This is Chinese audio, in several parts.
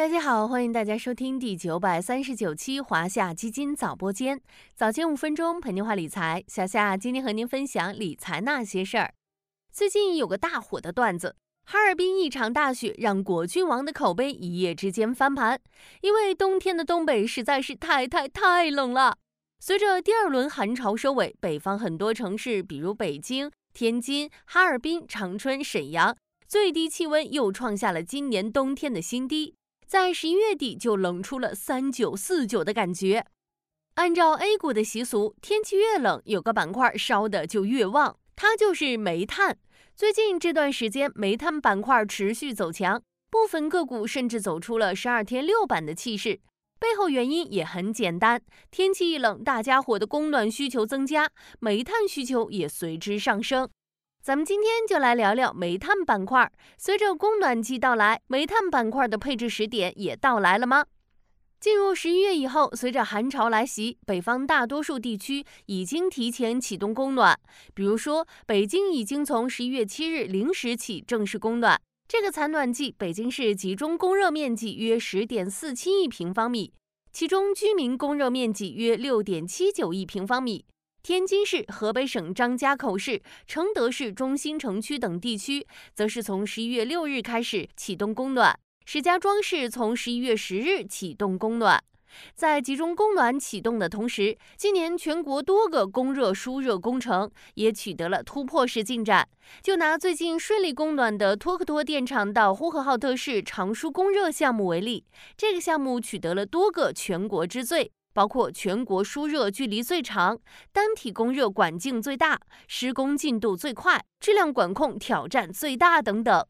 大家好，欢迎大家收听第九百三十九期华夏基金早播间，早间五分钟陪您话理财。小夏今天和您分享理财那些事儿。最近有个大火的段子，哈尔滨一场大雪让果郡王的口碑一夜之间翻盘，因为冬天的东北实在是太太太冷了。随着第二轮寒潮收尾，北方很多城市，比如北京、天津、哈尔滨、长春、沈阳，最低气温又创下了今年冬天的新低。在十一月底就冷出了三九四九的感觉。按照 A 股的习俗，天气越冷，有个板块烧的就越旺，它就是煤炭。最近这段时间，煤炭板块持续走强，部分个股甚至走出了十二天六板的气势。背后原因也很简单，天气一冷，大家伙的供暖需求增加，煤炭需求也随之上升。咱们今天就来聊聊煤炭板块。随着供暖季到来，煤炭板块的配置时点也到来了吗？进入十一月以后，随着寒潮来袭，北方大多数地区已经提前启动供暖。比如说，北京已经从十一月七日零时起正式供暖。这个采暖季，北京市集中供热面积约十点四七亿平方米，其中居民供热面积约六点七九亿平方米。天津市、河北省张家口市、承德市中心城区等地区，则是从十一月六日开始启动供暖；石家庄市从十一月十日启动供暖。在集中供暖启动的同时，今年全国多个供热输热工程也取得了突破式进展。就拿最近顺利供暖的托克托电厂到呼和浩特市长输供热项目为例，这个项目取得了多个全国之最。包括全国输热距离最长、单体供热管径最大、施工进度最快、质量管控挑战最大等等。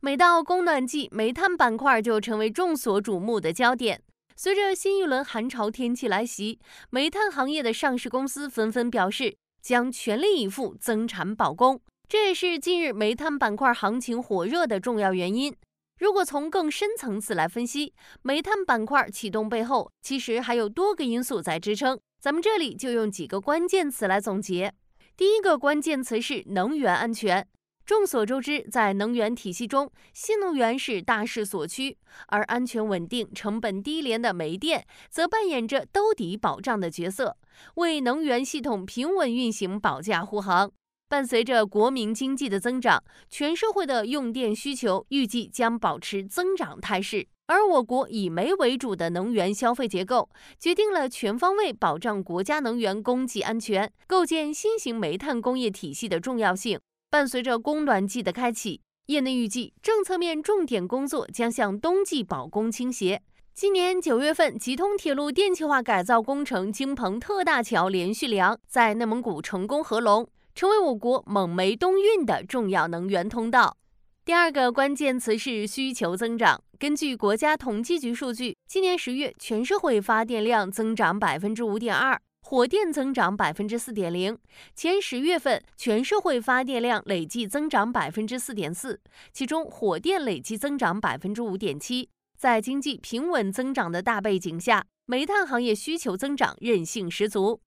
每到供暖季，煤炭板块就成为众所瞩目的焦点。随着新一轮寒潮天气来袭，煤炭行业的上市公司纷纷表示将全力以赴增产保供，这也是近日煤炭板块行情火热的重要原因。如果从更深层次来分析，煤炭板块启动背后其实还有多个因素在支撑。咱们这里就用几个关键词来总结。第一个关键词是能源安全。众所周知，在能源体系中，新能源是大势所趋，而安全稳定、成本低廉的煤电则扮演着兜底保障的角色，为能源系统平稳运行保驾护航。伴随着国民经济的增长，全社会的用电需求预计将保持增长态势。而我国以煤为主的能源消费结构，决定了全方位保障国家能源供给安全、构建新型煤炭工业体系的重要性。伴随着供暖季的开启，业内预计政策面重点工作将向冬季保供倾斜。今年九月份，吉通铁路电气化改造工程京鹏特大桥连续梁在内蒙古成功合龙。成为我国蒙煤东运的重要能源通道。第二个关键词是需求增长。根据国家统计局数据，今年十月全社会发电量增长百分之五点二，火电增长百分之四点零。前十月份全社会发电量累计增长百分之四点四，其中火电累计增长百分之五点七。在经济平稳增长的大背景下，煤炭行业需求增长韧性十足。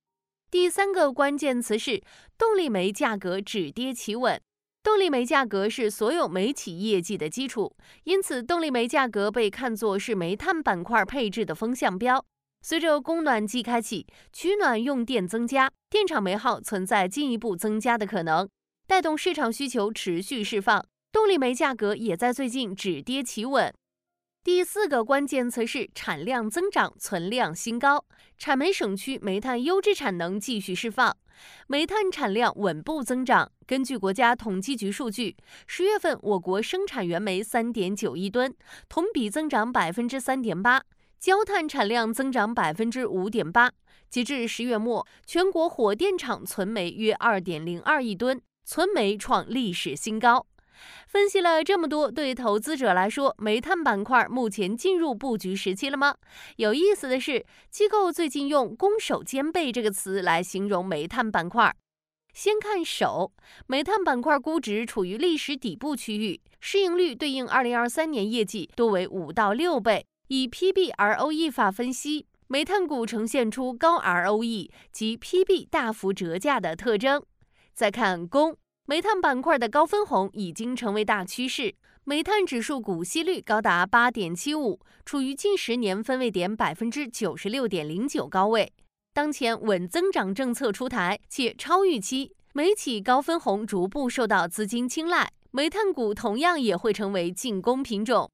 第三个关键词是动力煤价格止跌企稳。动力煤价格是所有煤企业绩的基础，因此动力煤价格被看作是煤炭板块配置的风向标。随着供暖季开启，取暖用电增加，电厂煤耗存在进一步增加的可能，带动市场需求持续释放，动力煤价格也在最近止跌企稳。第四个关键词是产量增长，存量新高。产煤省区煤炭优质产能继续释放，煤炭产量稳步增长。根据国家统计局数据，十月份我国生产原煤三点九亿吨，同比增长百分之三点八，焦炭产量增长百分之五点八。截至十月末，全国火电厂存煤约二点零二亿吨，存煤创历史新高。分析了这么多，对投资者来说，煤炭板块目前进入布局时期了吗？有意思的是，机构最近用“攻守兼备”这个词来形容煤炭板块。先看守，煤炭板块估值处于历史底部区域，市盈率对应二零二三年业绩多为五到六倍。以 PBROE 法分析，煤炭股呈现出高 ROE 及 PB 大幅折价的特征。再看攻。煤炭板块的高分红已经成为大趋势，煤炭指数股息率高达八点七五，处于近十年分位点百分之九十六点零九高位。当前稳增长政策出台且超预期，煤企高分红逐步受到资金青睐，煤炭股同样也会成为进攻品种。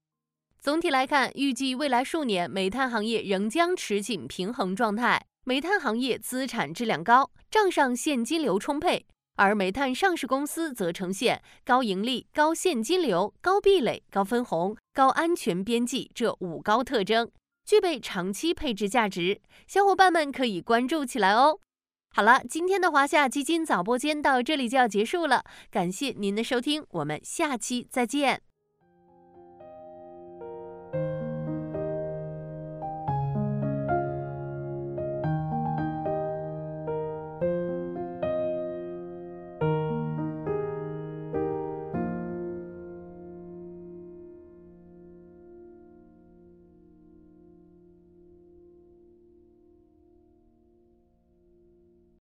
总体来看，预计未来数年煤炭行业仍将持紧平衡状态，煤炭行业资产质量高，账上现金流充沛。而煤炭上市公司则呈现高盈利、高现金流、高壁垒、高分红、高安全边际这五高特征，具备长期配置价值，小伙伴们可以关注起来哦。好了，今天的华夏基金早播间到这里就要结束了，感谢您的收听，我们下期再见。